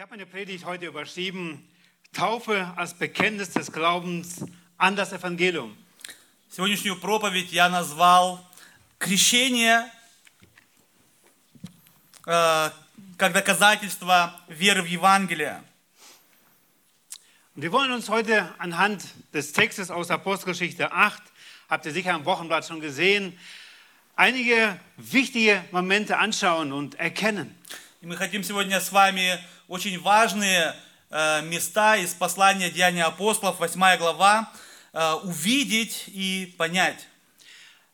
habe meine Predigt heute überschrieben, Taufe als Bekenntnis des Glaubens an das Evangelium. Сегодняшнюю проповедь я назвал «Крещение э, как доказательство веры в Евангелие». Und wir wollen uns heute anhand des Textes aus Apostelgeschichte 8, habt ihr sicher am Wochenblatt schon gesehen, einige wichtige Momente anschauen und erkennen. И мы хотим сегодня с вами очень важные э, места из послания Деяния апостолов, 8 глава, э, увидеть и понять.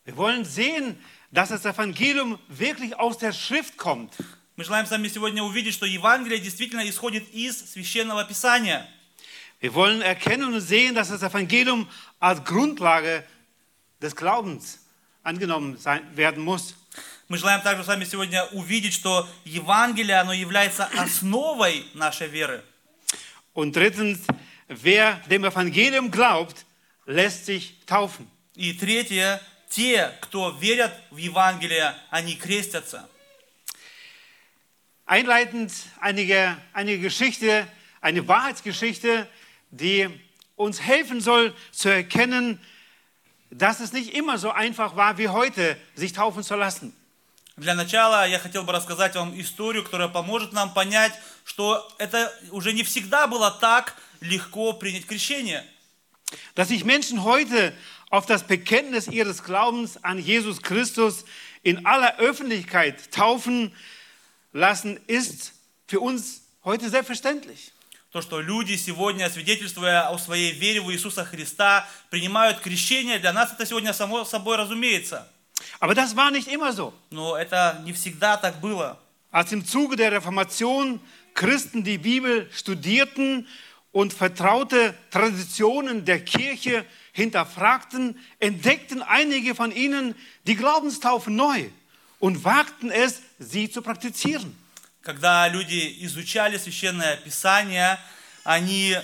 Wir wollen sehen, dass das Evangelium wirklich aus der Schrift kommt. Мы желаем с вами сегодня увидеть, что Евангелие действительно исходит из Священного Писания. Wir wollen erkennen und sehen, dass das Evangelium als Grundlage des Glaubens angenommen sein, werden muss. Мы желаем также с вами сегодня увидеть, что Евангелие, оно является основой нашей веры. Und drittens, wer dem Evangelium glaubt, lässt sich taufen. И третье, те, кто верят в Евангелие, они крестятся. Einleitend einige, eine Geschichte, eine Wahrheitsgeschichte, die uns helfen soll zu erkennen, dass es nicht immer so einfach war wie heute, sich taufen zu lassen. Для начала я хотел бы рассказать вам историю, которая поможет нам понять, что это уже не всегда было так легко принять крещение. Dass sich Menschen heute auf das Bekenntnis ihres Glaubens an Jesus Christus in aller Öffentlichkeit taufen lassen, ist für uns heute selbstverständlich. То, что люди сегодня, свидетельствуя о своей вере в Иисуса Христа, принимают крещение, для нас это сегодня само собой разумеется. Aber das war nicht immer so. Но это не всегда так было. Als im Zuge der Reformation Christen die Bibel studierten und vertraute Traditionen der Kirche hinterfragten, entdeckten einige von ihnen die Glaubenstaufe neu und wagten es, sie zu praktizieren. Когда люди изучали Священное Писание, они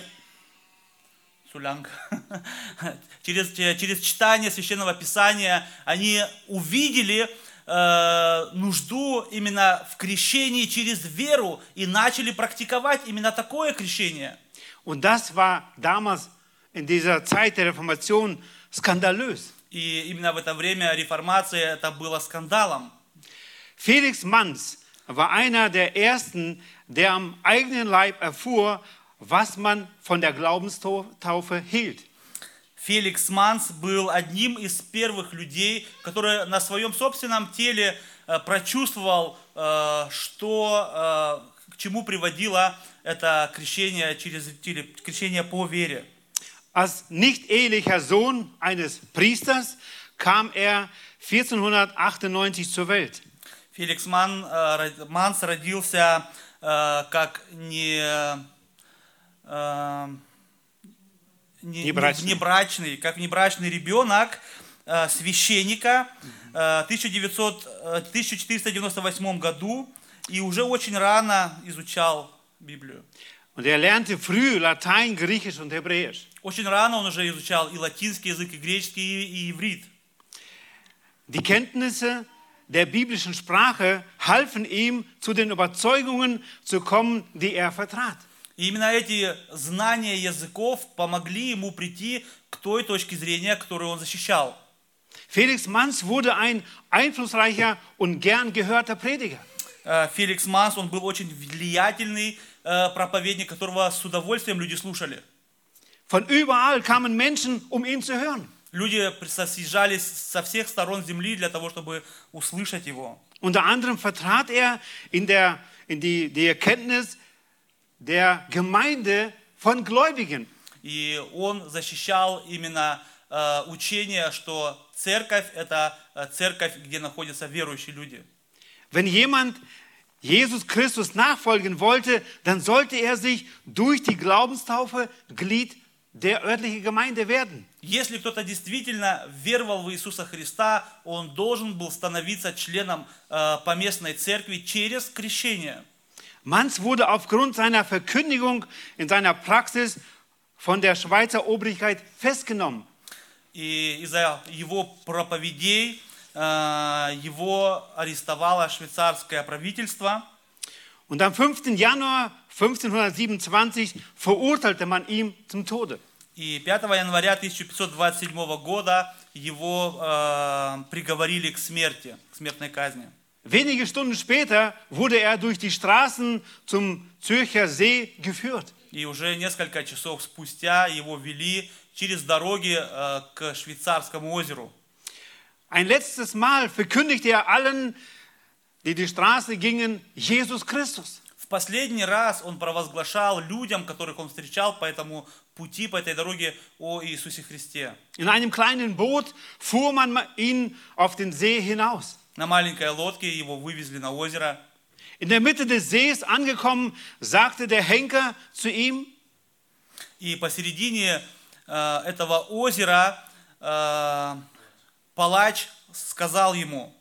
Сулянг. через, через читание Священного Писания они увидели э, нужду именно в крещении через веру и начали практиковать именно такое крещение. Und das war damals in dieser Zeit der Reformation skandalös. И именно в это время реформации это было скандалом. Felix Manz war einer der ersten, der am eigenen Leib erfuhr, was man von der Glaubenstaufe hielt. Феликс Манс был одним из первых людей, который на своем собственном теле э, прочувствовал, э, что, э, к чему приводило это крещение, через, крещение по вере. Als nicht ehelicher Sohn eines Priesters kam er 1498 zur Welt. Феликс Ман, Манс родился как не э, не, Небрачный. внебрачный, как внебрачный ребенок э, священника э, 1900, э, 1498 году и уже очень рано изучал Библию. Und er lernte früh Latein, Griechisch und Hebräisch. Очень рано он уже изучал и латинский язык, и греческий, и иврит. Die Kenntnisse der biblischen Sprache halfen ihm, zu den Überzeugungen zu kommen, die er vertrat. И именно эти знания языков помогли ему прийти к той точке зрения, которую он защищал. Felix Manz wurde ein einflussreicher und gern gehörter Prediger. Э, Феликс Манс, он был очень влиятельный э, проповедник, которого с удовольствием люди слушали. Von überall kamen Menschen, um ihn zu hören. Люди съезжались со всех сторон земли для того, чтобы услышать его. Unter anderem vertrat er in, der, in die, die Erkenntnis der Gemeinde von Gläubigen. И он защищал именно э, учение, что церковь – это э, церковь, где находятся верующие люди. Wenn jemand Jesus Christus nachfolgen wollte, dann sollte er sich durch die Glaubenstaufe Glied der örtlichen Gemeinde werden. Если кто-то действительно веровал в Иисуса Христа, он должен был становиться членом э, поместной церкви через крещение. Manz wurde aufgrund seiner Verkündigung in seiner Praxis von der Schweizer Obrigkeit festgenommen. И из-за его проповедей э, его арестовало швейцарское правительство. Und am 5. Januar 1527 verurteilte man ihn zum Tode. И 5 января 1527 года его э, приговорили к смерти, к смертной казни. Wenige Stunden später wurde er durch die Straßen zum Zürcher See geführt. И уже несколько часов спустя его вели через дороги э, к Швейцарскому озеру. Ein letztes Mal verkündigte er allen, die die Straße gingen, Jesus Christus. В последний раз он провозглашал людям, которых он встречал по этому пути, по этой дороге, о Иисусе Христе. In einem kleinen Boot fuhr man ihn auf den See hinaus. На маленькой лодке его вывезли на озеро. In der Mitte des Sees angekommen, sagte der Henker zu ihm, И посередине э, этого озера э, палач сказал ему,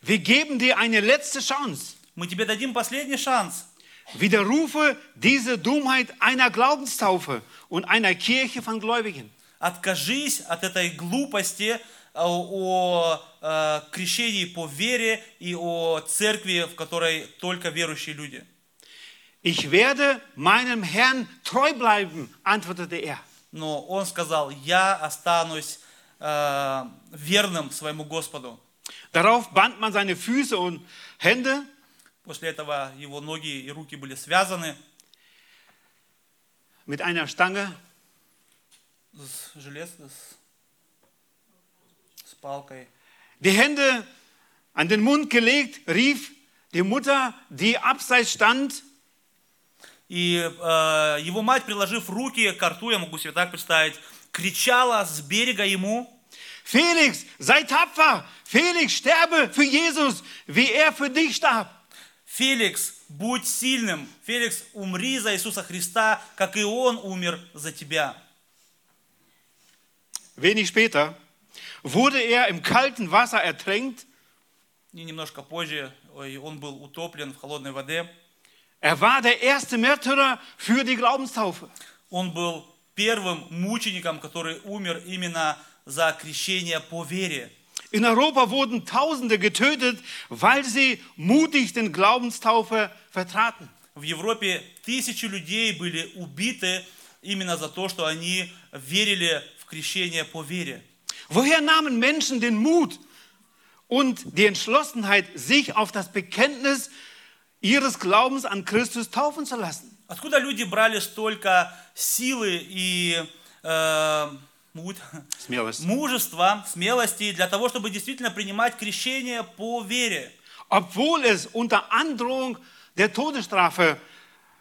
wir geben dir eine letzte Chance. мы тебе дадим последний шанс. Widerrufe diese Dummheit einer Glaubenstaufe und einer Kirche von Gläubigen. Откажись от этой глупости о, о, э, крещении по вере и о церкви, в которой только верующие люди. Ich werde meinem Herrn treu bleiben, antwortete er. Но он сказал, я останусь э, верным своему Господу. Darauf band man seine Füße und Hände После этого его ноги и руки были связаны mit einer Stange с желез, с палкой. die Hände an den Mund gelegt, rief die Mutter, die abseits stand, И э, его мать, приложив руки к рту, я могу себе так представить, кричала с берега ему, Felix, sei tapfer, Felix, sterbe für Jesus, wie er für dich starb. Феликс, будь сильным, Феликс, умри за Иисуса Христа, как и Он умер за тебя. Wenig später wurde er im kalten Wasser ertränkt. И немножко позже он был утоплен в холодной воде. Er war der erste Märtyrer für die Glaubenstaufe. Он был первым мучеником, который умер именно за крещение по вере. In Europa wurden Tausende getötet, weil sie mutig den Glaubenstaufe vertraten. В Европе тысячи людей были убиты именно за то, что они верили в крещение по вере. Woher nahmen Menschen den Mut und die Entschlossenheit, sich auf das Bekenntnis ihres Glaubens an Christus taufen zu lassen? Откуда люди брали столько силы и э, мут- Смелость. мужества, смелости для того, чтобы действительно принимать крещение по вере? Obwohl es unter Androhung der Todesstrafe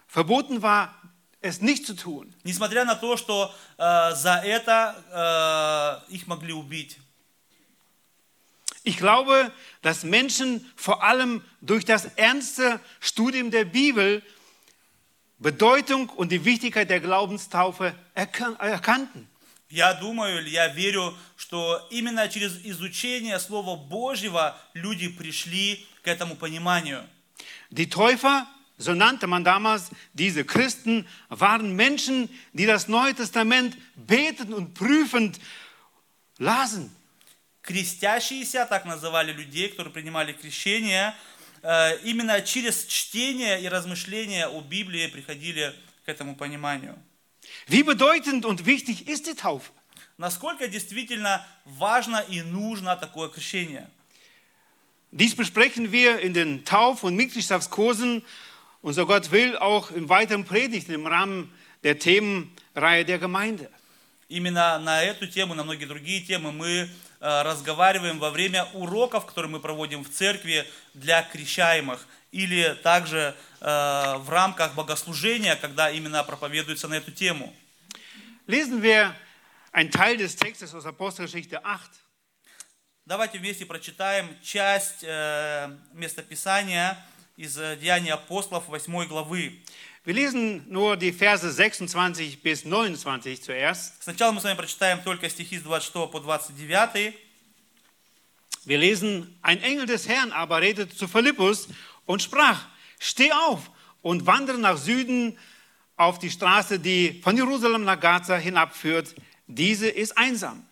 verboten war, es nicht zu tun. Несмотря на то, что э, за это э, их могли убить. Ich glaube, dass Menschen vor allem durch das ernste Studium der Bibel Bedeutung und die Wichtigkeit der Glaubenstaufe erkan- erkannten. Я думаю, или я верю, что именно через изучение Слова Божьего люди пришли к этому пониманию. Die Täufer, so nannte man damals diese Christen, waren Menschen, die das Neue Testament betend und prüfend lasen. Крестящиеся, так называли людей, которые принимали крещение, э, именно через чтение и размышления о Библии приходили к этому пониманию. Wie bedeutend und wichtig ist die Taufe? Насколько действительно важно и нужно такое крещение? Dies besprechen wir in den Tauf- und Mitgliedschaftskursen und so Gott will auch im weiteren Predigten im Rahmen der Themenreihe der Gemeinde. Именно на эту тему, на многие другие темы мы э, разговариваем во время уроков, которые мы проводим в церкви для крещаемых, или также э, в рамках богослужения, когда именно проповедуется на эту тему. Lesen wir einen Teil des Textes aus Apostelgeschichte 8. Давайте вместе прочитаем часть э, местописания из э, Деяний апостолов 8 главы. Wir lesen nur die Verse 26 bis 29 zuerst. Сначала мы с вами прочитаем только стихи с 26 по 29. Wir lesen, ein Engel des Herrn aber redete zu Philippus und sprach, steh auf und wandere nach Süden auf die Straße, die von Jerusalem nach Gaza hinabführt. Diese ist einsam.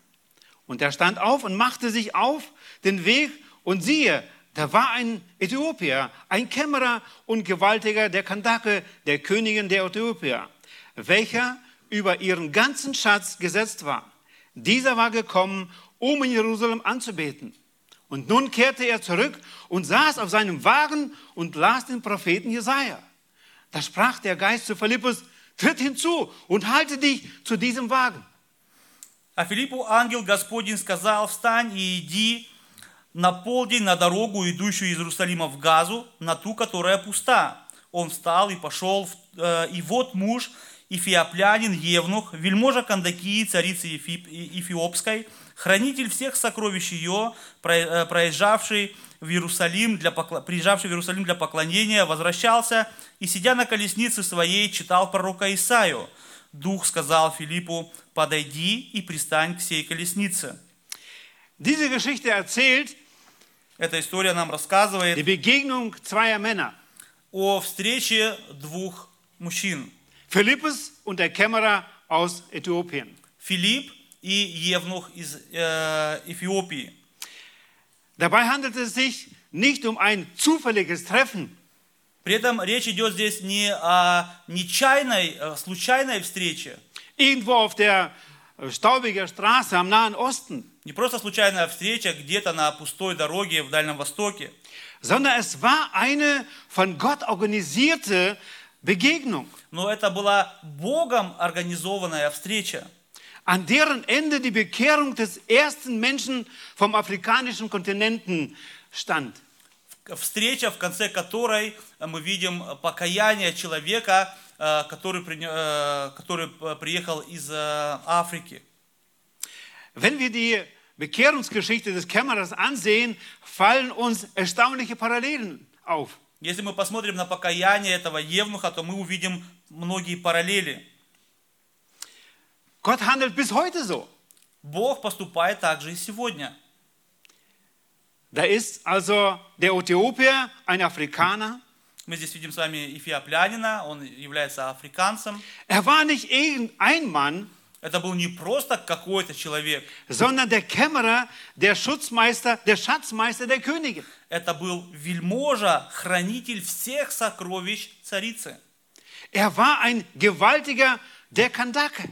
Und er stand auf und machte sich auf den Weg und siehe, Da war ein Äthiopier, ein Kämmerer und Gewaltiger der Kandake, der Königin der Äthiopier, welcher über ihren ganzen Schatz gesetzt war. Dieser war gekommen, um in Jerusalem anzubeten. Und nun kehrte er zurück und saß auf seinem Wagen und las den Propheten Jesaja. Da sprach der Geist zu Philippus: Tritt hinzu und halte dich zu diesem Wagen. А Филиппу ангел Господень сказал, встань и иди на полдень на дорогу, идущую из Иерусалима в Газу, на ту, которая пуста. Он встал и пошел, э, и вот муж, Ифиоплянин Евнух, вельможа Кандакии, царицы Ефип- И- Эфиопской, хранитель всех сокровищ ее, э, проезжавший в Иерусалим для приезжавший в Иерусалим для поклонения, возвращался и, сидя на колеснице своей, читал пророка Исаию. Дух сказал Филиппу, подойди и пристань к сей колеснице. Diese Geschichte erzählt Эта история нам рассказывает die Begegnung zweier Männer, о встрече двух мужчин. Philippus und der Kämmerer aus Äthiopien. Филипп и Евнух из э, Эфиопии. Dabei handelt es sich nicht um ein zufälliges Treffen, При этом речь идет здесь не о нечаянной, э, случайной встрече, irgendwo auf der äh, staubigen Straße am Nahen Osten, не просто случайная встреча где-то на пустой дороге в Дальнем Востоке, sondern es war eine von Gott organisierte Begegnung, но это была Богом организованная встреча, an deren Ende die Bekehrung des ersten Menschen vom afrikanischen Kontinenten stand. встреча, в конце которой мы видим покаяние человека, э, который, э, который э, приехал из э, Африки. Wenn wir die Bekehrungsgeschichte des Kämmerers ansehen, fallen uns erstaunliche Parallelen auf. Если мы посмотрим на покаяние этого Евнуха, то мы увидим многие параллели. Gott handelt bis heute so. Бог поступает также и сегодня. Da ist also der Äthiopier ein Afrikaner. Мы здесь видим с вами эфиоплянина, он является африканцем. Er war nicht irgendein Mann, Это был не просто какой-то человек, sondern der Kämmerer, der Schutzmeister, der Schatzmeister der Königin. это был вельможа, хранитель всех сокровищ царицы. Er war ein Gewaltiger der Kandake,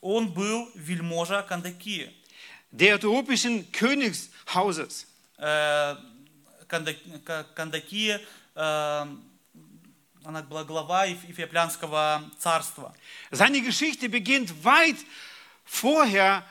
Он был вельможа Кандакии. der äthiopischen Königshauses. Э, Канда- Ка- Кандакия, э, она была глава Эфиоплянского царства. Seine Geschichte beginnt weit vorher,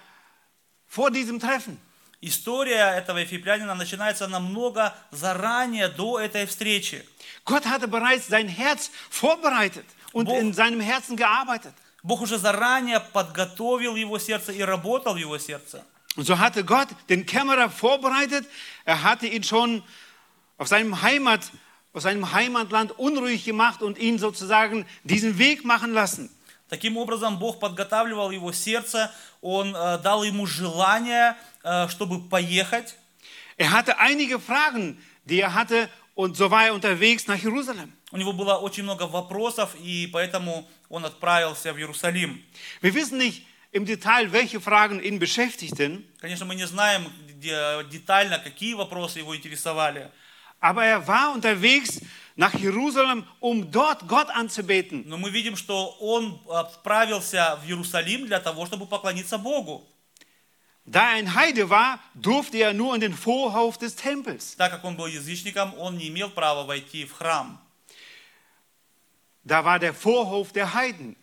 vor diesem Treffen. История этого эфиоплянина начинается намного заранее до этой встречи. Gott hatte bereits sein Herz vorbereitet und Wo- in seinem Herzen gearbeitet. Бог уже заранее подготовил его сердце и работал в его сердце. Und so hatte Gott den Kämmerer vorbereitet. Er hatte ihn schon auf seinem Heimat, aus seinem Heimatland unruhig gemacht und ihn sozusagen diesen Weg machen lassen. Таким образом, Бог подготавливал его сердце, Он э, дал ему желание, э, чтобы поехать. Er hatte einige Fragen, die er hatte, und so war er unterwegs nach Jerusalem. У него было очень много вопросов, и поэтому он отправился в Иерусалим. Wir wissen nicht im Detail, welche Fragen ihn beschäftigten, Конечно, мы не знаем где- детально, какие вопросы его интересовали. Aber er war unterwegs nach Jerusalem, um dort Gott anzubeten. Но мы видим, что он отправился в Иерусалим для того, чтобы поклониться Богу. Da er ein Heide war, durfte er nur in den Vorhof des Tempels. Так как он был язычником, он не имел права войти в храм. Da war der Vorhof der Heiden.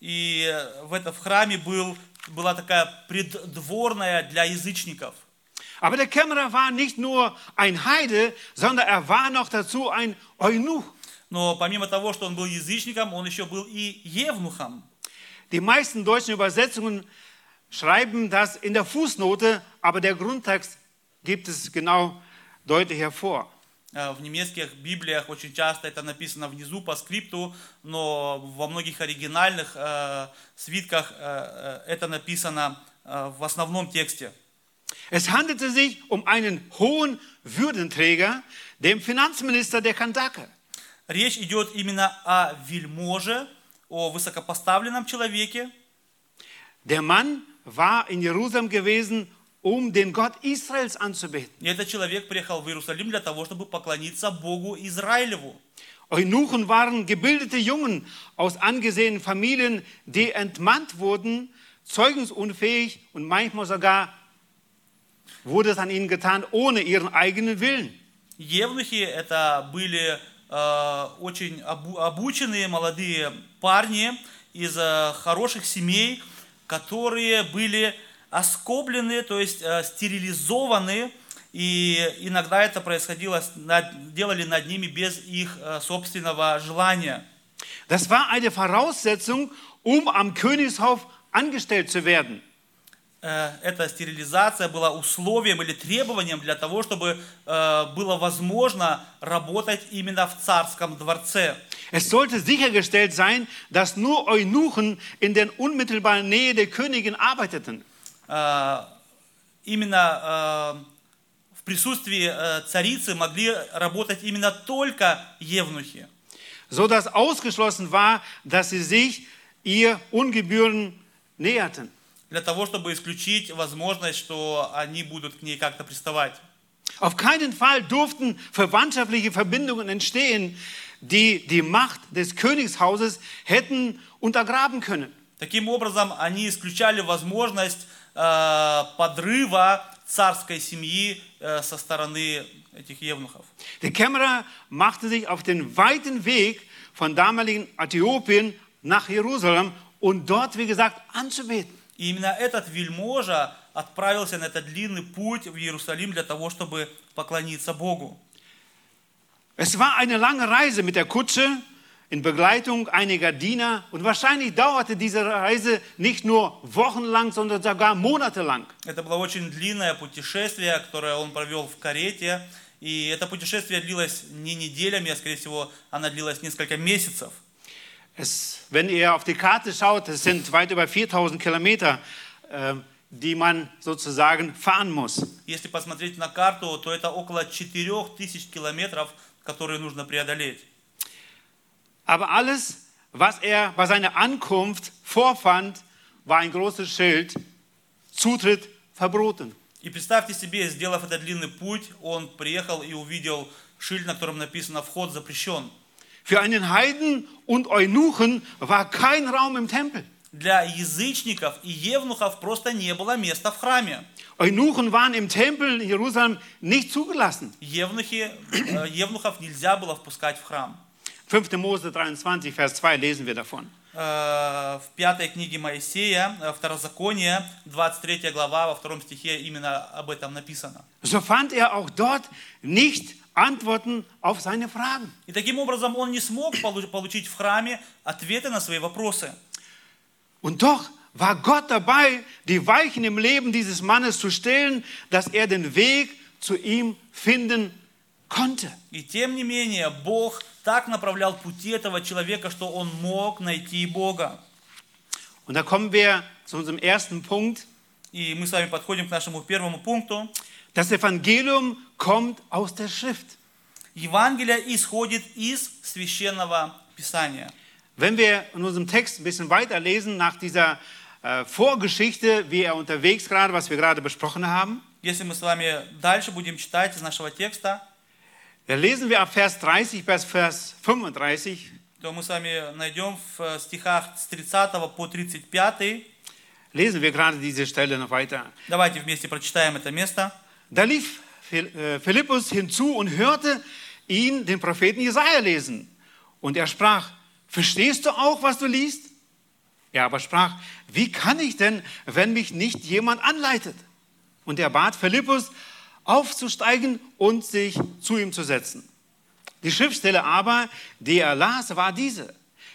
И э, в, это, в храме был, была такая преддворная для язычников. Aber der Kämmerer war nicht nur ein Heide, sondern er war noch dazu ein Eunuch. Но помимо того, что он был язычником, он еще был и евнухом. Die meisten deutschen Übersetzungen schreiben das in der Fußnote, aber der Grundtext gibt es genau deutlich hervor. Э, В немецких Библиях очень часто это написано внизу по скрипту, но во многих оригинальных э, свитках э, э, это написано э, в основном тексте. Es handelte sich um einen hohen Würdenträger, dem Finanzminister der Kandake. Речь идет именно о вельможе, о высокопоставленном человеке. Der Mann war in Jerusalem gewesen, um den Gott Israels anzubeten. И этот человек приехал в Иерусалим для того, чтобы поклониться Богу Израилеву. Eunuchen waren gebildete Jungen aus angesehenen Familien, die entmannt wurden, zeugensunfähig und manchmal sogar wurde es an ihnen getan ohne ihren eigenen Willen. Евнухи это были э, очень обу- обученные молодые парни из э, хороших семей, которые были оскоблены, то есть э, стерилизованы, и иногда это происходило, над- делали над ними без их э, собственного желания. Das war eine Voraussetzung, um am Königshof angestellt zu werden. Э, Эта стерилизация была условием или требованием для того, чтобы э, было возможно работать именно в царском дворце. Es sollte sichergestellt sein, dass nur Eunuchen in der unmittelbaren Nähe der Königin arbeiteten. Э, Именно в присутствии царицы могли работать именно только евнухи. so dass ausgeschlossen war, dass sie sich ihr ungebühren näherten. Для того, чтобы исключить возможность, что они будут к ней как-то приставать. Auf keinen Fall durften verwandtschaftliche Verbindungen entstehen, die die Macht des Königshauses hätten untergraben können. Таким образом, они исключали возможность э, подрыва царской семьи э, со стороны этих евнухов. Der Kämmerer machte sich auf den weiten Weg von damaligen Äthiopien nach Jerusalem und dort, wie gesagt, anzubeten. И именно этот вельможа отправился на этот длинный путь в Иерусалим для того, чтобы поклониться Богу. Es war eine lange Reise mit der Kutsche in Begleitung einiger Diener und wahrscheinlich dauerte diese Reise nicht nur wochenlang, sondern sogar monatelang. Это было очень длинное путешествие, которое он провел в карете. И это путешествие длилось не неделями, а скорее всего оно длилось несколько месяцев. Es, wenn ihr auf die Karte schaut, es sind weit über 4000 Kilometer, äh, die man sozusagen fahren muss. Если посмотреть на карту, то это около 4000 километров, которые нужно преодолеть. Aber alles, was er bei seiner Ankunft vorfand, war ein großes Schild, Zutritt verboten. И представьте себе, сделав этот длинный путь, он приехал и увидел шильд, на котором написано «Вход запрещен». Für einen Heiden und Eunuchen war kein Raum im Tempel. Для язычников и евнухов просто не было места в храме. Eunuchen waren im Tempel in Jerusalem nicht zugelassen. Евнухи, э, евнухов нельзя было впускать в храм. 5. Mose 23, Vers 2 lesen wir davon. Э, В пятой книге Моисея, э, Второзаконие, 23 глава, во втором стихе именно об этом написано. So fand er auch dort nicht Antworten auf seine Fragen. И таким образом он не смог полу- получить в храме ответы на свои вопросы. Und doch war Gott dabei, die Weichen im Leben dieses Mannes zu stellen, dass er den Weg zu ihm finden konnte. И тем не менее, Бог так направлял пути этого человека, что он мог найти Бога. Und da kommen wir zu unserem ersten Punkt. И мы с вами подходим к нашему первому пункту. Das Evangelium kommt aus der Schrift. Евангелие исходит из священного писания. Wenn wir in unserem Text ein bisschen weiterlesen, nach dieser äh, Vorgeschichte, wie er unterwegs gerade, was wir gerade besprochen haben, Если мы с вами дальше будем читать из нашего текста, da lesen wir ab Vers 30 bis Vers 35, то мы с вами найдем в стихах с 30 по 35. lesen wir gerade diese Stelle noch weiter. Давайте вместе прочитаем это место. Da lief äh, Philippus hinzu und hörte ihn, den Propheten Jesaja, lesen. Und er sprach: Verstehst du auch, was du liest? Er aber sprach: Wie kann ich denn, wenn mich nicht jemand anleitet? Und er bat Philippus, aufzusteigen und sich zu ihm zu setzen. Die Schriftstelle aber, die er las, war diese.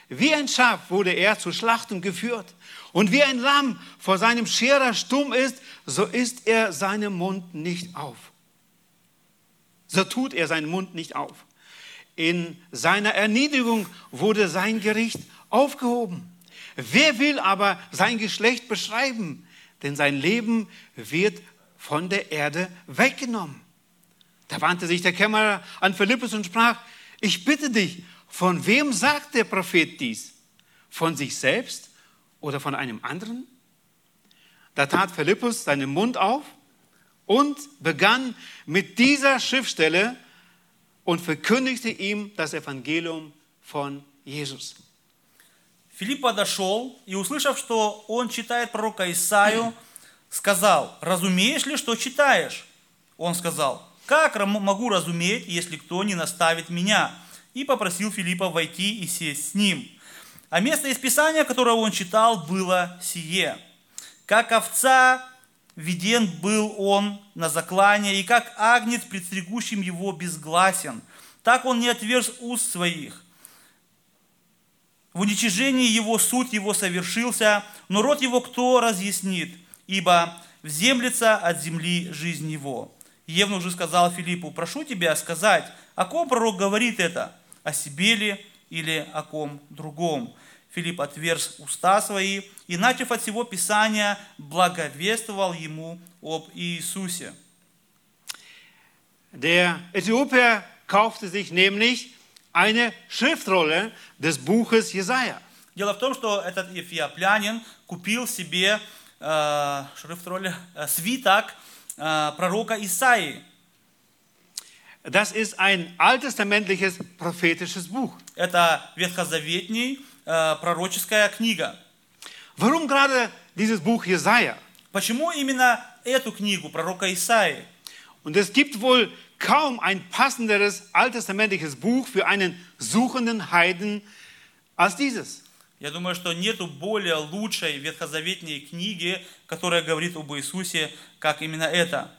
Wie ein Schaf wurde er zur Schlachtung geführt. Und wie ein Lamm vor seinem Scherer stumm ist, so ist er seinen Mund nicht auf. So tut er seinen Mund nicht auf. In seiner Erniedrigung wurde sein Gericht aufgehoben. Wer will aber sein Geschlecht beschreiben? Denn sein Leben wird von der Erde weggenommen. Da wandte sich der Kämmerer an Philippus und sprach, ich bitte dich, von wem sagt der Prophet dies? Von sich selbst oder von einem anderen? Da tat Philippus seinen Mund auf und begann mit dieser Schriftstelle und verkündigte ihm das Evangelium von Jesus. Филипп подошел и, услышав, что он читает пророка Исаию, сказал, «Разумеешь ли, что читаешь?» Он сказал, «Как рам- могу разуметь, если кто не наставит меня?» И попросил Филиппа войти и сесть с ним. А место из Писания, которое он читал, было сие. «Как овца виден был он на заклане, и как агнец, предстригущим его, безгласен. Так он не отверз уст своих. В уничижении его суть его совершился, но род его кто разъяснит? Ибо вземлется от земли жизнь его. Евнух же сказал Филиппу, прошу тебя сказать, о ком пророк говорит это? О себе ли или о ком другом? Филипп отверз уста свои и, начав от всего Писания, благовествовал ему об Иисусе. Der Äthiopier kaufte sich nämlich eine Schriftrolle des Buches Jesaja. Дело в том, что этот эфиоплянин купил себе э, шрифтроль, э, свиток э, пророка Исаии. Das ist ein alttestamentliches prophetisches Buch. Это ветхозаветний э, пророческая книга. Warum gerade dieses Buch Jesaja? Почему именно эту книгу пророка Исаии? Und es gibt wohl kaum ein passenderes alttestamentliches Buch für einen suchenden Heiden als dieses. Я думаю, что нету более лучшей ветхозаветней книги, которая говорит об Иисусе, как именно это.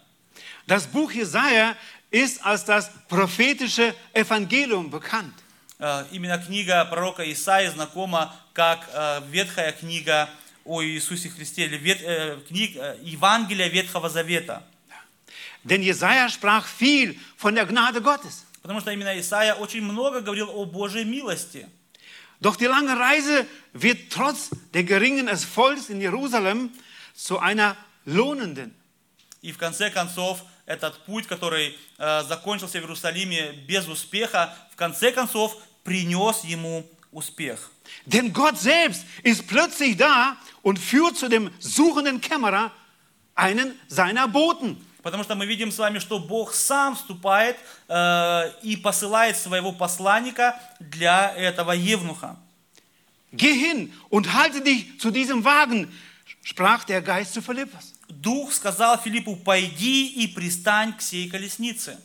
Das Buch Jesaja ist als das prophetische Evangelium bekannt. Э, Именно книга пророка Исаии знакома как э, ветхая книга о Иисусе Христе, или вет- э, книг, э, Евангелие Ветхого Завета. Denn Jesaja sprach viel von der Gnade Gottes. Потому что именно Исаия очень много говорил о Божьей милости. Doch die lange Reise wird trotz der geringen Erfolgs in Jerusalem zu einer lohnenden. И в конце концов, этот путь, который э, закончился в Иерусалиме без успеха, в конце концов принес ему успех. Denn Gott selbst ist plötzlich da und führt zu dem suchenden Kämmerer einen seiner Boten. Потому что мы видим с вами, что Бог сам вступает э, и посылает своего посланника для этого евнуха. Geh hin und halte dich zu diesem Wagen, sprach der Geist zu Philippus. Дух сказал Филиппу, пойди и пристань к сей колеснице.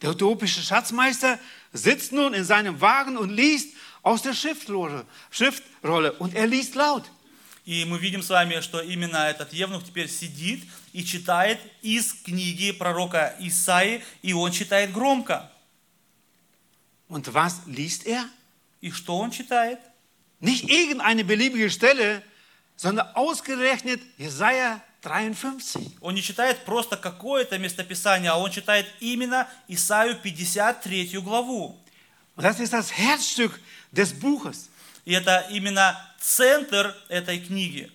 Der utopische Schatzmeister sitzt nun in seinem Wagen und liest aus der Schriftrolle, Schriftrolle und er liest laut. И мы видим с вами, что именно этот евнух теперь сидит и читает из книги пророка Исаи, и он читает громко. Und was liest er? И что он читает? Nicht irgendeine beliebige Stelle, sondern ausgerechnet Jesaja 53. Он не читает просто какое-то местописание, а он читает именно Исаию 53 главу. Das ist das Herzstück des Buches. И это именно центр этой книги.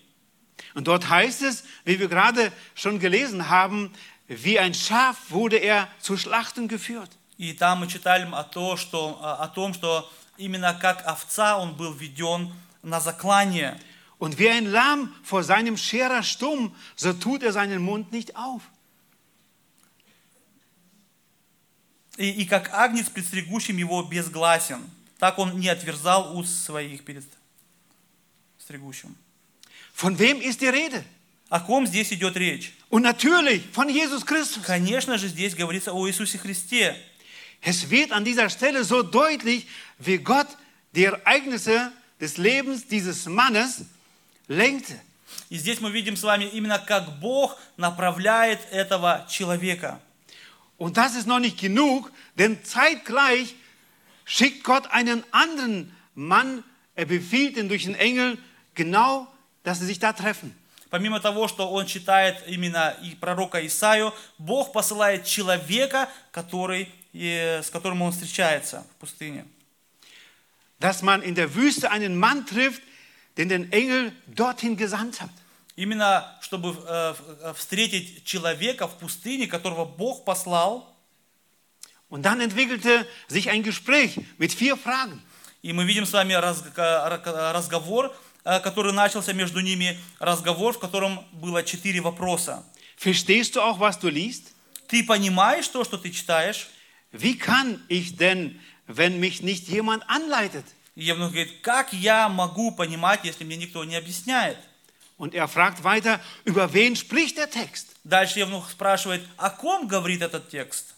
Und dort heißt es, wie wir gerade schon gelesen haben, wie ein Schaf wurde er zu Schlachten geführt. И там мы читали о, то, что, о том, что именно как овца он был введен на заклание. Und wie ein Lamm vor seinem Scherer stumm, so tut er seinen Mund nicht auf. И, и как агнец, предстригущим его, безгласен. Так он не отверзал уст своих перед стригущим. Von wem ist die Rede? О ком здесь идет речь? Und natürlich von Jesus Christus. Конечно же, здесь говорится о Иисусе Христе. Es wird an dieser Stelle so deutlich, wie Gott die Ereignisse des Lebens dieses Mannes lenkte. И здесь мы видим с вами именно как Бог направляет этого человека. Und das ist noch nicht genug, denn zeitgleich schickt Gott einen anderen Mann, er befiehlt ihn durch den Engel, genau, dass sie sich da treffen. Помимо того, что он читает именно и пророка Исаию, Бог посылает человека, который, э, с которым он встречается в пустыне. Dass man in der Wüste einen Mann trifft, den den Engel dorthin gesandt hat. Именно чтобы э, в- встретить человека в пустыне, которого Бог послал. Und dann entwickelte sich ein Gespräch mit vier Fragen. И мы видим с вами разг- ра- разговор, э, который начался между ними, разговор, в котором было четыре вопроса. Verstehst du auch, was du liest? Ты понимаешь то, что ты читаешь? Wie kann ich denn, wenn mich nicht jemand anleitet? И Евнух говорит, как я могу понимать, если мне никто не объясняет? Und er fragt weiter, über wen spricht der Text? Дальше Евнух спрашивает, о ком говорит этот текст?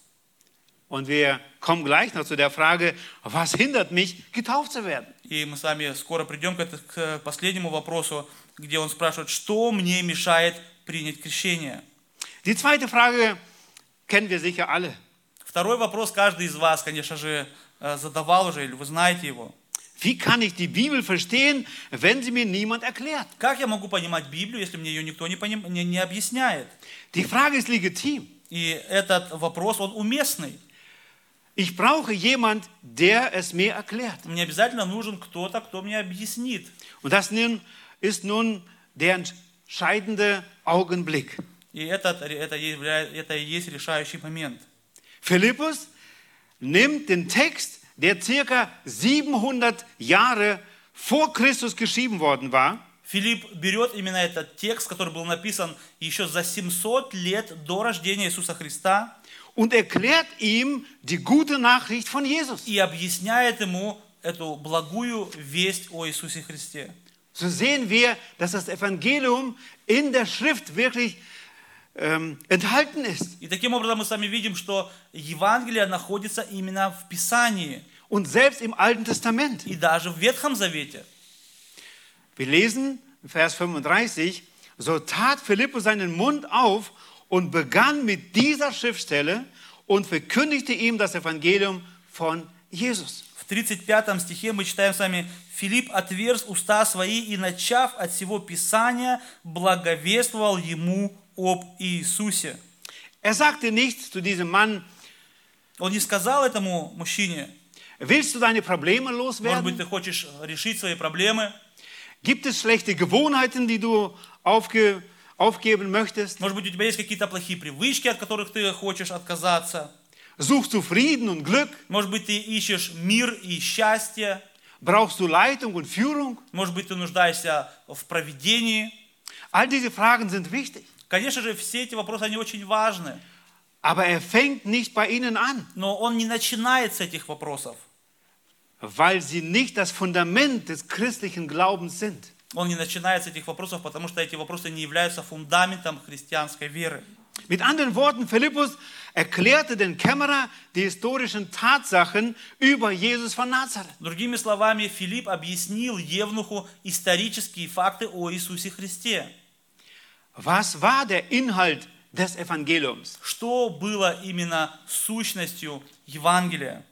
Und wir kommen gleich noch zu der Frage, was hindert mich, getauft zu werden? И мы с вами скоро придем к, последнему вопросу, где он спрашивает, что мне мешает принять крещение? Die zweite Frage kennen wir sicher alle. Второй вопрос каждый из вас, конечно же, э, задавал уже, или вы знаете его. Wie kann ich die Bibel verstehen, wenn sie mir niemand erklärt? Как я могу понимать Библию, если мне ее никто не, поним- не, не объясняет? Die Frage ist legitim. И этот вопрос, он уместный. Ich brauche jemand, der es mir erklärt. Мне обязательно нужен кто-то, кто мне объяснит. Und das nun ist nun der entscheidende Augenblick. И этот, это, явля- это и есть решающий момент. Philippus nimmt den Text, der circa 700 Jahre vor Christus geschrieben worden war, Филипп берет именно этот текст, который был написан еще за 700 лет до рождения Иисуса Христа, und erklärt ihm die gute Nachricht von Jesus. и объясняет ему эту благую весть о Иисусе Христе. So sehen wir, dass das Evangelium in der Schrift wirklich ähm, enthalten ist. И таким образом мы с вами видим, что Евангелие находится именно в Писании Und selbst im Alten Testament. и даже в Ветхом Завете. Wir lesen in Vers 35, so tat Philippus seinen Mund auf und begann mit dieser Schriftstelle und verkündigte ihm das Evangelium von Jesus. В 35 стихе мы читаем с вами, «Филипп отверз уста свои и, начав от всего Писания, благовествовал ему об Иисусе». Er sagte nicht zu diesem Mann, Он не сказал этому мужчине, willst du deine Probleme может быть, loswerden? ты хочешь решить свои проблемы, Gibt es schlechte Gewohnheiten, die du aufge, aufgeben möchtest? может быть, у тебя есть какие-то плохие привычки, от которых ты хочешь отказаться, Suchst du Frieden und Glück? может быть, ты ищешь мир и счастье, Brauchst du Leitung und Führung? может быть, ты нуждаешься в проведении. All diese Fragen sind wichtig. Конечно же, все эти вопросы, они очень важны, Aber er fängt nicht bei ihnen an, но он не начинает с этих вопросов. weil sie nicht das Fundament des christlichen Glaubens sind. Он не начинает с этих вопросов, потому что эти вопросы не являются фундаментом христианской веры. Mit anderen Worten, Philippus erklärte den Kämmerer die historischen Tatsachen über Jesus von Nazareth. Другими словами, Филипп объяснил Евнуху исторические факты о Иисусе Христе. Was war der Inhalt des Evangeliums? Что было именно сущностью Евангелия?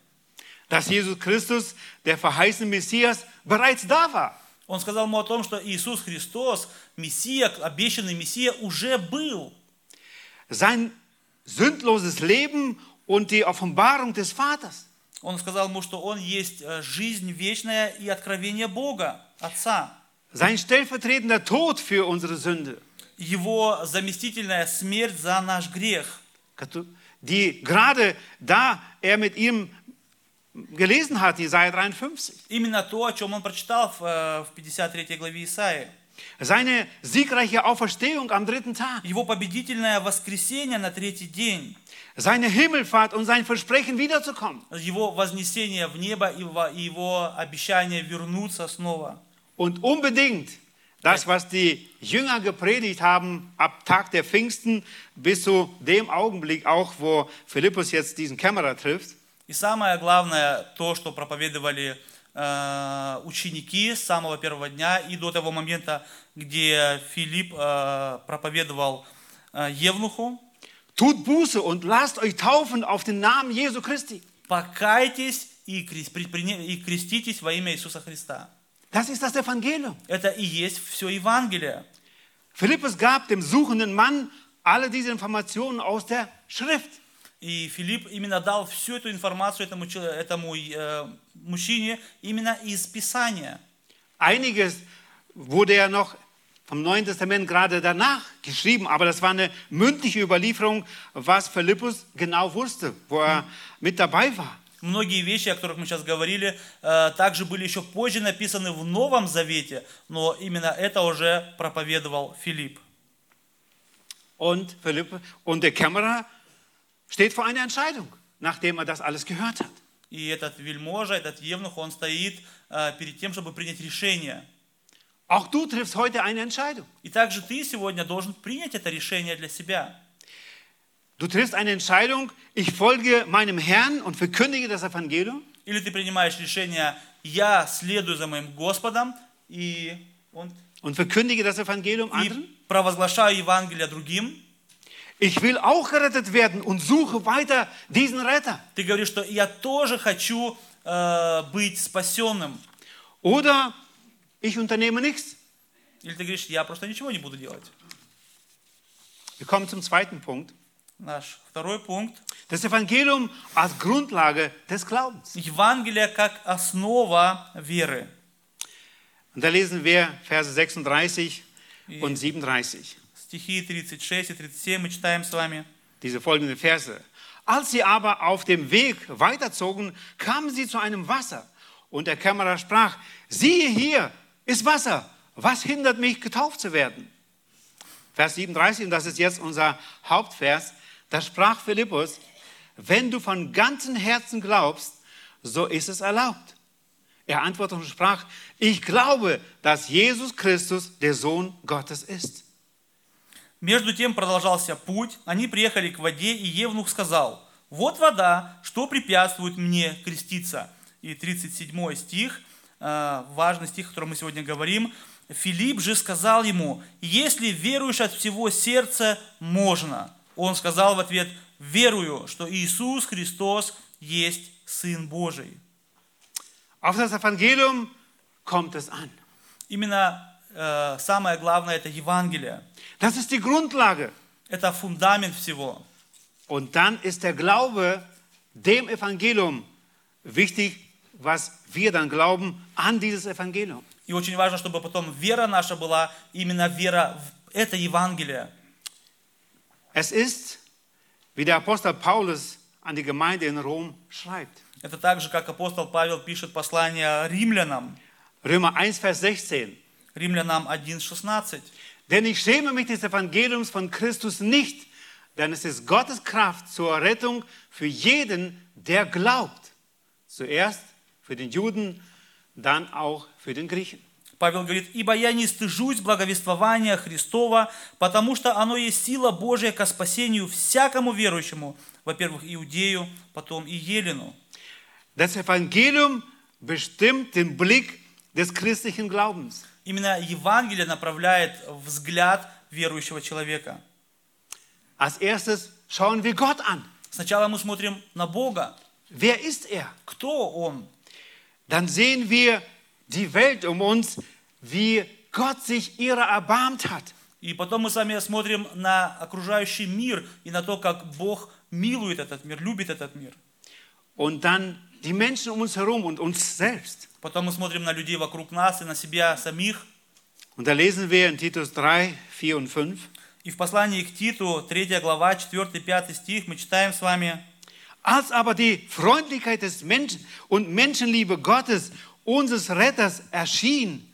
Dass Jesus Christus, der verheißene Messias, bereits da war. Он сказал ему о том, что Иисус Христос, Мессия, обещанный Мессия, уже был. Sein sündloses Leben und die Offenbarung des Vaters. Он сказал ему, что Он есть э, жизнь вечная и откровение Бога, Отца. Sein stellvertretender Tod für unsere Sünde. Его заместительная смерть за наш грех. Die gerade da er mit ihm gelesen hat, Jesaja 53. Именно то, о чем он прочитал в, э, в 53 главе Исаии. Seine siegreiche Auferstehung am dritten Tag. Его победительное воскресение на третий день. Seine Himmelfahrt und sein Versprechen wiederzukommen. Его вознесение в небо и его- и его обещание вернуться снова. Und unbedingt das, was die Jünger gepredigt haben, ab Tag der Pfingsten bis zu dem Augenblick auch, wo Philippus jetzt diesen Kämmerer trifft. И самое главное, то, что проповедовали э, ученики с самого первого дня и до того момента, где Филипп э, проповедовал э, Евнуху, Tut Buße und lasst euch taufen auf den Namen Jesu Christi. покайтесь и, крес- предприне- и креститесь во имя Иисуса Христа. Das ist das Evangelium. Это и есть все Евангелие. Philippus gab dem suchenden Mann alle diese Informationen aus der Schrift. И Филипп именно дал всю эту информацию этому, чело- этому э, мужчине именно из Писания. Einiges wurde ja noch vom Neuen Testament gerade danach geschrieben, aber das war eine mündliche Überlieferung, was Philippus genau wusste, wo er mit dabei war. Многие вещи, о которых мы сейчас говорили, э, также были еще позже написаны в Новом Завете, но именно это уже проповедовал Филипп. Und, Philipp, und der Kämmerer steht vor einer Entscheidung, nachdem er das alles gehört hat. И этот вельможа, этот евнух, он стоит э, перед тем, чтобы принять решение. Auch du triffst heute eine Entscheidung. И также ты сегодня должен принять это решение для себя. Du triffst eine Entscheidung, ich folge meinem Herrn und verkündige das Evangelium. Или ты принимаешь решение, я следую за моим Господом и, он, Und verkündige das Evangelium anderen. и провозглашаю Евангелие другим. Ich will auch gerettet werden und suche weiter diesen Retter. Ты говоришь, что я тоже хочу э, быть спасенным. Oder ich unternehme nichts. Или ты говоришь, я просто ничего не буду делать. Wir kommen zum zweiten Punkt. Наш второй пункт. Das Evangelium als Grundlage des Glaubens. Евангелие как основа веры. Und da lesen wir Verse 36 und 37. Стихи 36 и 37 мы читаем с вами. Diese folgenden Verse. Als sie aber auf dem Weg weiterzogen, kamen sie zu einem Wasser. Und der Kämmerer sprach, siehe hier ist Wasser. Was hindert mich, getauft zu werden? Vers 37, und das ist jetzt unser Hauptvers. Da sprach Philippus, wenn du von ganzem Herzen glaubst, so ist es erlaubt. Er antwortete und sprach, ich glaube, dass Jesus Christus der Sohn Gottes ist. Между тем продолжался путь, они приехали к воде, и Евнух сказал, вот вода, что препятствует мне креститься? И 37 стих, э, важный стих, о котором мы сегодня говорим, Филипп же сказал ему, если веруешь от всего сердца, можно. Он сказал в ответ, верую, что Иисус Христос есть Сын Божий. Auf das Evangelium kommt es an. Именно э, самое главное это Евангелие. Das ist die Grundlage. Это фундамент всего. Und dann ist der Glaube dem Evangelium wichtig, was wir dann glauben an dieses Evangelium. И очень важно, чтобы потом вера наша была именно вера в это Евангелие. Es ist, wie der Apostel Paulus an die Gemeinde in Rom schreibt. Это так же, как апостол Павел пишет послание римлянам, Römer 1, Vers 16. римлянам 1.16. Denn ich schäme mich des Evangeliums von Christus nicht, denn es ist Gottes Kraft zur Rettung für jeden, der glaubt. Zuerst für den Juden, dann auch für den Griechen. Павел говорит, «Ибо я не стыжусь благовествования Христова, потому что оно есть сила Божия ко спасению всякому верующему, во-первых, иудею, потом и елену». Das Evangelium bestimmt den Blick des christlichen Glaubens. Именно Евангелие направляет взгляд верующего человека. Als erstes schauen wir Gott an. Сначала мы смотрим на Бога. Wer ist er? Кто Он? Dann sehen wir die Welt um uns, wie Gott sich ihrer erbarmt hat. И потом мы с вами смотрим на окружающий мир и на то, как Бог милует этот мир, любит этот мир. Und dann die Menschen um uns herum und uns selbst. Потом мы смотрим на людей вокруг нас и на себя самих. Und da lesen wir in Titus 3, 4 und 5. И в послании к Титу, 3 глава, 4-5 стих, мы читаем с вами. Als aber die Freundlichkeit des Menschen und Menschenliebe Gottes, unseres Retters, erschien,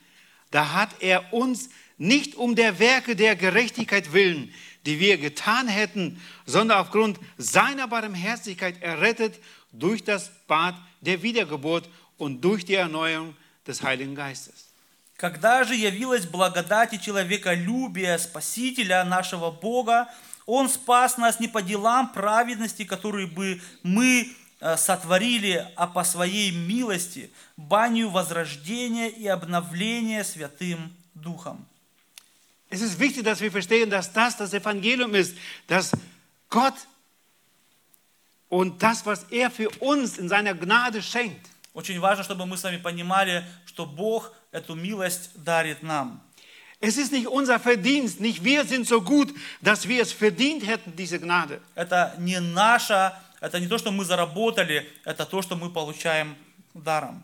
da hat er uns nicht um der Werke der Gerechtigkeit willen, die wir getan hätten, sondern aufgrund seiner Barmherzigkeit errettet durch das Bad der Wiedergeburt und durch die Erneuerung des Heiligen Geistes. Когда же явилась благодать и человеколюбие Спасителя нашего Бога, Он спас нас не по делам праведности, которые бы мы э, сотворили, а по своей милости, банию возрождения и обновления Святым Духом. Es ist wichtig, dass wir verstehen, dass das das Evangelium ist, dass Gott und das, was er für uns in seiner Gnade schenkt, Очень важно, чтобы мы с вами понимали, что Бог эту милость дарит нам. es ist nicht unser Verdienst, nicht wir sind so gut, dass wir es verdient hätten, diese Gnade. Это не наше, это не то, что мы заработали, это то, что мы получаем даром.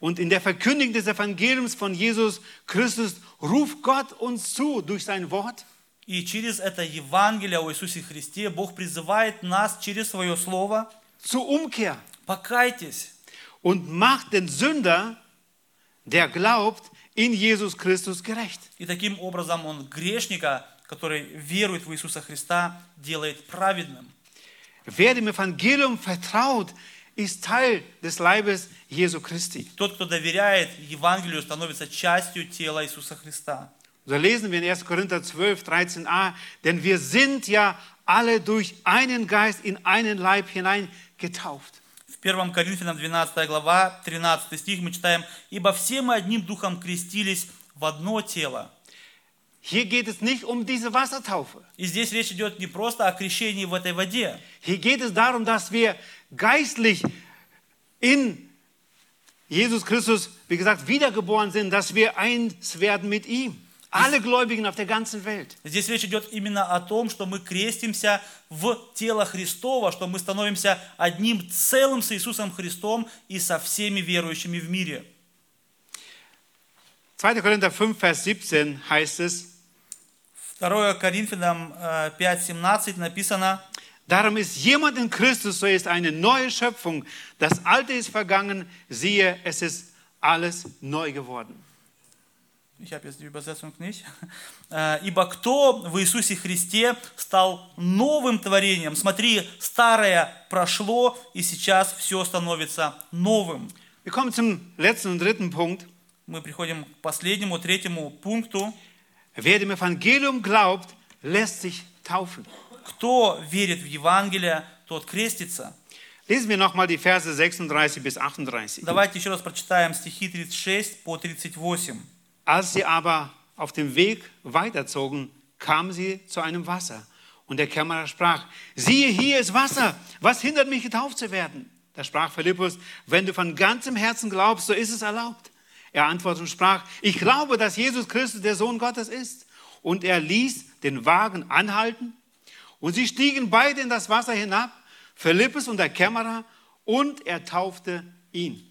Und in der Verkündigung des Evangeliums von Jesus Christus ruft Gott uns zu durch sein Wort, И через это Евангелие о Иисусе Христе Бог призывает нас через свое Слово zur Umkehr покайтесь und macht den Sünder, der glaubt, in Jesus Christus gerecht. И таким образом Он грешника, который верует в Иисуса Христа, делает праведным. Wer dem Evangelium vertraut, ist Teil des Leibes Jesu Christi. Тот, кто доверяет Евангелию, становится частью тела Иисуса Христа. So lesen wir in 1. Korinther 12, 13a, denn wir sind ja alle durch einen Geist in einen Leib hinein getauft. В 1 Коринфянам 12 глава, 13 стих мы читаем, «Ибо все мы одним духом крестились в одно тело». Hier geht es nicht um diese Wassertaufe. И здесь речь идет не просто о крещении в этой воде. Hier geht es darum, dass wir geistlich in Jesus Christus, wie gesagt, wiedergeboren sind, dass wir eins werden mit ihm. Alle Gläubigen auf der ganzen Welt. Здесь речь идет именно о том, что мы крестимся в тело Христова, что мы становимся одним целым с Иисусом Христом и со всеми верующими в мире. 2. Korinther 5, Vers 17 heißt es, 2 Коринфянам э, 5.17 написано, Darum ist jemand in Christus, so ist eine neue Schöpfung. Das Alte ist vergangen, siehe, es ist alles neu geworden. ich habe jetzt die Übersetzung nicht, Э, ибо кто в Иисусе Христе стал новым творением, смотри, старое прошло, и сейчас все становится новым. Wir kommen zum letzten und dritten Punkt. Мы приходим к последнему, третьему пункту. Wer dem Evangelium glaubt, lässt sich taufen. Кто верит в Евангелие, тот крестится. Lesen wir nochmal die Verse 36 bis 38. Давайте еще раз прочитаем стихи 36 по 38. Als sie aber auf dem Weg weiterzogen, kamen sie zu einem Wasser. Und der Kämmerer sprach, siehe, hier ist Wasser. Was hindert mich, getauft zu werden? Da sprach Philippus, wenn du von ganzem Herzen glaubst, so ist es erlaubt. Er antwortete und sprach, ich glaube, dass Jesus Christus der Sohn Gottes ist. Und er ließ den Wagen anhalten. Und sie stiegen beide in das Wasser hinab, Philippus und der Kämmerer, und er taufte ihn.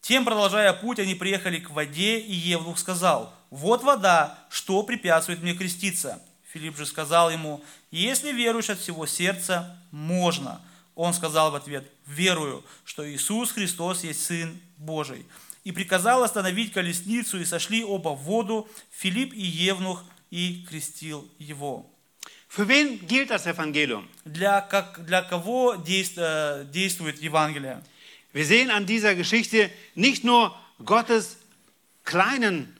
Тем, продолжая путь, они приехали к воде, и Евнух сказал, «Вот вода, что препятствует мне креститься?» Филипп же сказал ему, «Если веруешь от всего сердца, можно». Он сказал в ответ, «Верую, что Иисус Христос есть Сын Божий». И приказал остановить колесницу, и сошли оба в воду, Филипп и Евнух, и крестил его. Für wen gilt das Evangelium? Для, как, для кого дейст- э, действует Евангелие? Wir sehen an dieser Geschichte nicht nur Gottes kleinen,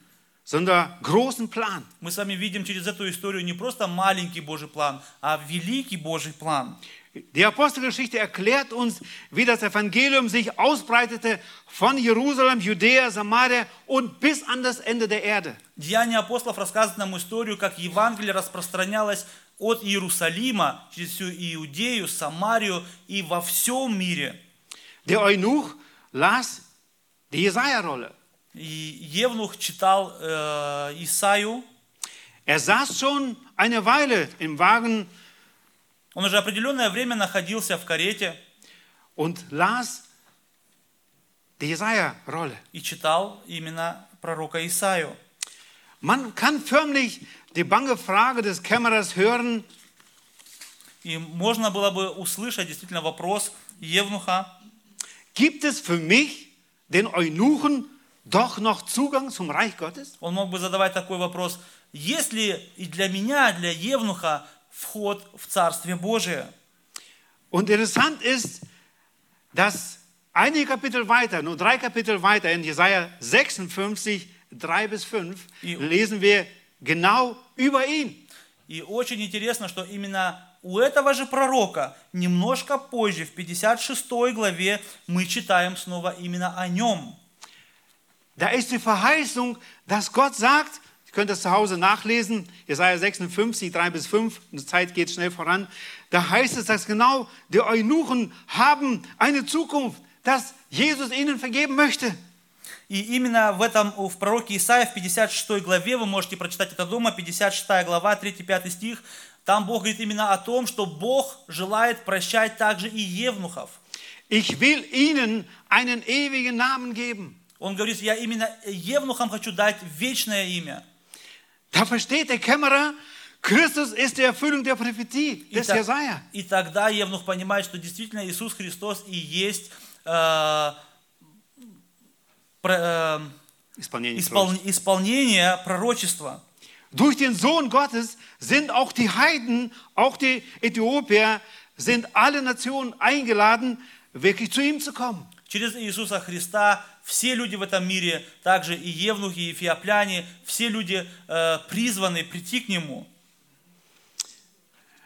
sondern großen Plan. Мы с вами видим через эту историю не просто маленький Божий план, а великий Божий план. Die Apostelgeschichte erklärt uns, wie das Evangelium sich ausbreitete von Jerusalem, Judäa, Samaria und bis an das Ende der Erde. Деяния апостолов рассказывают нам историю, как Евангелие распространялось от Иерусалима через всю Иудею, Самарию и во всем мире. Der Eunuch las die Jesaja-Rolle. И Евнух читал э, Исаю, Er saß schon eine Weile im Wagen он уже определенное время находился в карете und las die Jesaja-Rolle. и читал именно пророка Исаю. Man kann förmlich die bange Frage des Kämmerers hören, И можно было бы услышать действительно вопрос Евнуха, gibt es für mich, den Eunuchen, doch noch Zugang zum Reich Gottes? Он мог бы задавать такой вопрос, есть ли и для меня, для Евнуха, вход в Царствие Божие? Und interessant ist, dass einige Kapitel weiter, nur drei Kapitel weiter, in Jesaja 56, 3 bis 5, И- lesen wir genau über ihn. И очень интересно, что именно у этого же пророка немножко позже, в 56 главе, мы читаем снова именно о нем. Da ist die Verheißung, dass Gott sagt, ihr könnt das zu Hause nachlesen, Jesaja 56, 3 bis 5, die Zeit geht schnell voran. Da heißt es, dass genau die Eunuchen haben eine Zukunft, dass Jesus ihnen vergeben möchte. И именно в этом, в пророке Исаия, в 56 главе, вы можете прочитать это дома, 56 глава, 3-5 стих, там Бог говорит именно о том, что Бог желает прощать также и евнухов. Ich will ihnen einen ewigen Namen geben. Он говорит, я именно евнухам хочу дать вечное имя. Da versteht der Kämmerer, Christus ist die Erfüllung der Prophetie И, des так- Jesaja. и тогда Евнух понимает, что действительно Иисус Христос и есть э, про- э, Исполнение испол- исполнение пророчества. durch den Sohn Gottes sind auch die Heiden, auch die Äthiopier, sind alle Nationen eingeladen, wirklich zu ihm zu kommen. Через Иисуса Христа все люди в этом мире, также и евнухи, и феопляне, все люди э, призваны прийти к Нему.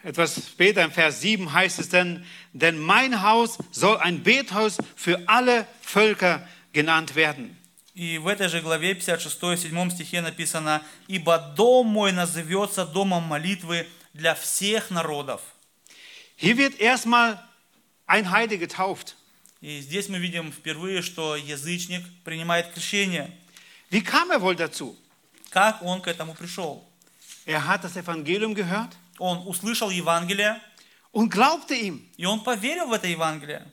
Etwas später im Vers 7 heißt es dann, denn mein Haus soll ein Bethaus für alle Völker genannt werden. И в этой же главе 56-7 стихе написано, «Ибо дом мой назовется домом молитвы для всех народов». Hier wird erstmal ein Heide getauft. И здесь мы видим впервые, что язычник принимает крещение. Wie kam er wohl dazu? Как он к этому пришел? Er hat das Evangelium gehört Он услышал Евангелие, und glaubte ihm. и он поверил в это Евангелие.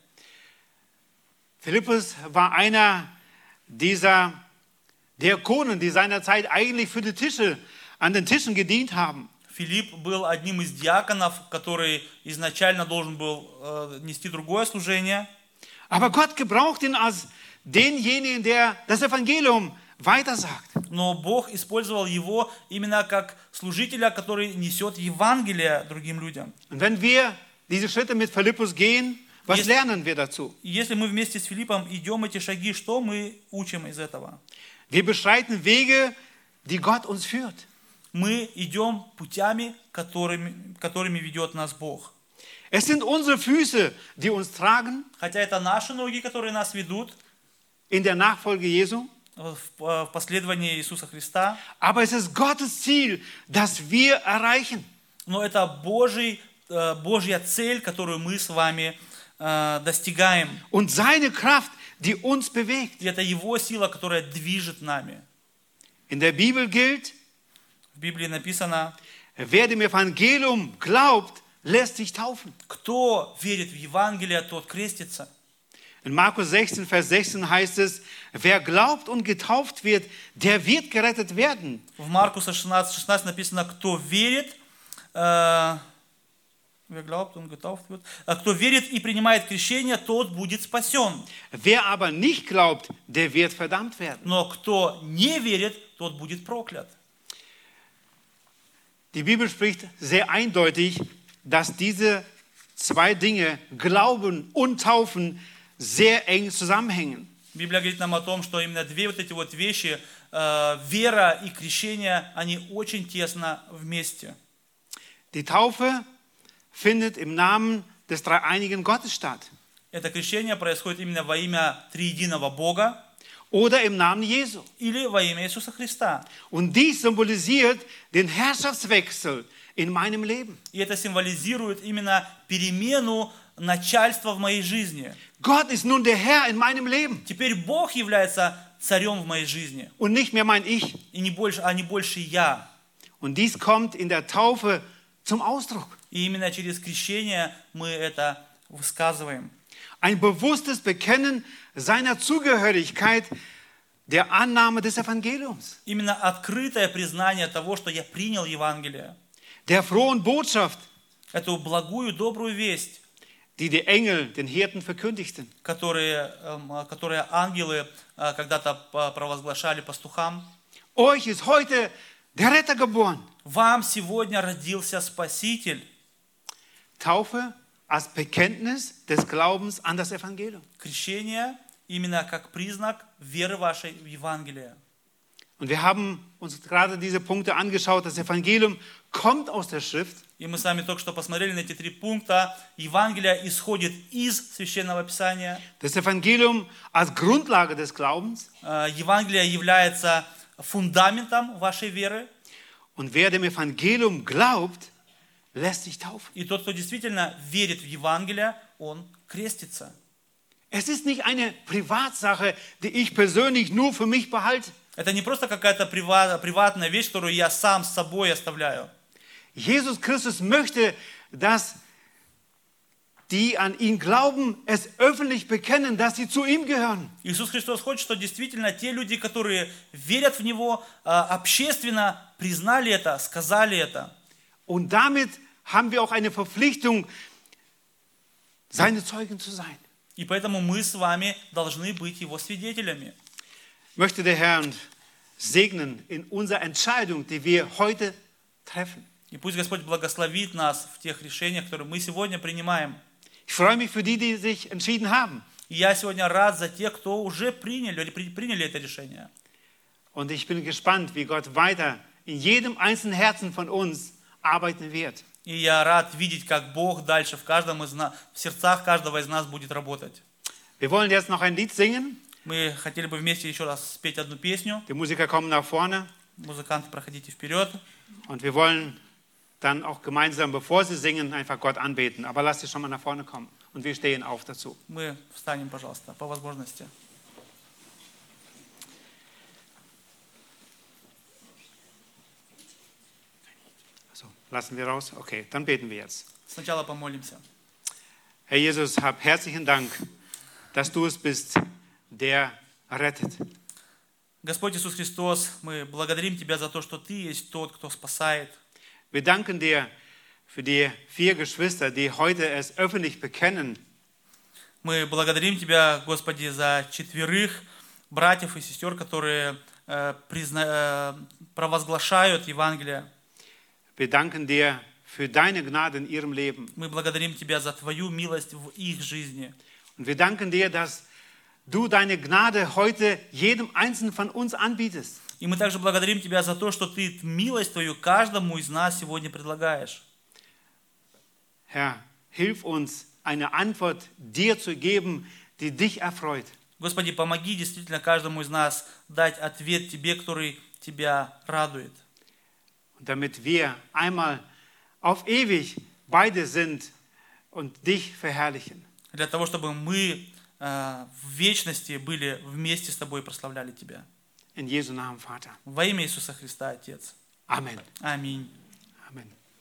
Philippus war einer dieser Diakonen, die seinerzeit eigentlich für die Tische, an den Tischen gedient haben. Филипп был одним из диаконов, который изначально должен был э, нести другое служение. Aber Gott gebraucht ihn als denjenigen, der das Evangelium weitersagt. Но Бог использовал его именно как служителя, который несет Евангелие другим людям. Und wenn wir diese Schritte mit Philippus gehen, was Yes. lernen wir dazu? Если мы вместе с Филиппом идем эти шаги, что мы учим из этого? Wir beschreiten Wege, die Gott uns führt. Мы идем путями, которыми, которыми ведет нас Бог. Es sind unsere Füße, die uns tragen Хотя это наши ноги, которые нас ведут in der Nachfolge Jesu, в в последовании Иисуса Христа, aber es ist Gottes Ziel, das wir erreichen. но это Божий, э, Божья цель, которую мы с вами э, достигаем. Und seine Kraft, die uns bewegt. И это Его сила, которая движет нами. In der Bibel gilt, В Библии написано, wer dem Evangelium glaubt, lässt sich taufen. кто верит в Евангелие, тот крестится. In Markus 16, Vers 16 heißt es, wer glaubt und getauft wird, der wird gerettet werden. В Маркуса 16, 16 написано, кто верит, э, wer glaubt und getauft wird, э, кто верит и принимает крещение, тот будет спасен. Wer aber nicht glaubt, der wird verdammt werden. Но кто не верит, тот будет проклят. Die Bibel spricht sehr eindeutig, dass diese zwei Dinge, Glauben und Taufen, sehr eng zusammenhängen. Библия говорит нам о том, что именно две вот эти вот вещи, э, вера и крещение, они очень тесно вместе. Die Taufe findet im Namen des dreieinigen Gottes statt Это крещение происходит именно во имя триединого Бога oder im Namen Jesu. или во имя Иисуса Христа. Und dies symbolisiert den Herrschaftswechsel in meinem Leben. И это символизирует именно перемену начальства в моей жизни. Gott ist nun der Herr in meinem Leben Теперь Бог является царем в моей жизни, und nicht mehr mein Ich. и не больше, а не больше я. Und dies kommt in der Taufe zum Ausdruck. И именно через крещение мы это высказываем. Ein bewusstes Bekennen seiner Zugehörigkeit der Annahme des Evangeliums, Именно открытое признание того, что я принял Евангелие, der frohen Botschaft, эту благую, добрую весть, die die Engel den Hirten verkündigten. которые, эм, которые ангелы э, когда-то по- провозглашали пастухам. Euch ist heute der Retter geboren. Вам сегодня родился Спаситель. Taufe als Bekenntnis des Glaubens an das Evangelium. Крещение именно как признак веры вашей в Евангелие. Und wir haben uns gerade diese Punkte angeschaut. Das Evangelium kommt aus der Schrift. И мы с вами только что посмотрели на эти три пункта. Евангелие исходит из Священного Писания. Das Evangelium als Grundlage des Glaubens. Э, Евангелие является фундаментом вашей веры. Und wer dem Evangelium glaubt, lässt sich taufen. И тот, кто действительно верит в Евангелие, он крестится. Es ist nicht eine Privatsache, die ich persönlich nur für mich behalte. Это не просто какая-то прива- приватная вещь, которую я сам с собой оставляю. Jesus Christus möchte, dass die an ihn glauben, es öffentlich bekennen, dass sie zu ihm gehören. Иисус Христос хочет, что действительно те люди, которые верят в Него, э, общественно признали это, сказали это. Und damit haben wir auch eine Verpflichtung, seine Zeugen zu sein. И поэтому мы с вами должны быть Его свидетелями. Möchte der Herr und segnen in unserer Entscheidung, die wir heute treffen. И пусть Господь благословит нас в тех решениях, которые мы сегодня принимаем. Ich freue mich für die, die sich entschieden haben. И я сегодня рад за тех, кто уже приняли, приняли это решение. Und ich bin gespannt, wie Gott weiter in jedem einzelnen Herzen von uns arbeiten wird. И я рад видеть, как Бог дальше в каждом из нас, в сердцах каждого из нас будет работать. Wir wollen jetzt noch ein Lied singen. Мы хотели бы вместе еще раз спеть одну песню. Die Musiker kommen nach vorne. Музыканты, проходите вперед. Und wir wollen dann auch gemeinsam, bevor sie singen, einfach Gott anbeten. Aber lasst sie schon mal nach vorne kommen. Und wir stehen auf dazu. Мы встанем, пожалуйста, по возможности. So, lassen wir raus? Okay, dann beten wir jetzt. Сначала помолимся. Herr Jesus, hab herzlichen Dank, dass du es bist, der rettet. Господь Иисус Христос, мы благодарим Тебя за то, что Ты есть тот, кто спасает. Wir danken dir für die vier Geschwister, die heute es öffentlich bekennen, Мы благодарим Тебя, Господи, за четверых братьев и сестер, которые э, призна- э, провозглашают Евангелие. Wir danken dir für deine Gnade in ihrem Leben. Мы благодарим Тебя за Твою милость в их жизни. Und wir danken dir, dass du deine Gnade heute jedem Einzelnen von uns anbietest. И мы также благодарим Тебя за то, что Ты милость Твою каждому из нас сегодня предлагаешь. Herr, hilf uns, eine Antwort dir zu geben, die dich erfreut. Господи, помоги действительно каждому из нас дать ответ Тебе, который Тебя радует. Und damit wir einmal auf ewig beide sind und dich verherrlichen. Для того, чтобы мы э, в вечности были вместе с Тобой и прославляли Тебя. In Jesu Namen, Vater. Во имя Иисуса Христа, Отец. Аминь. Amen.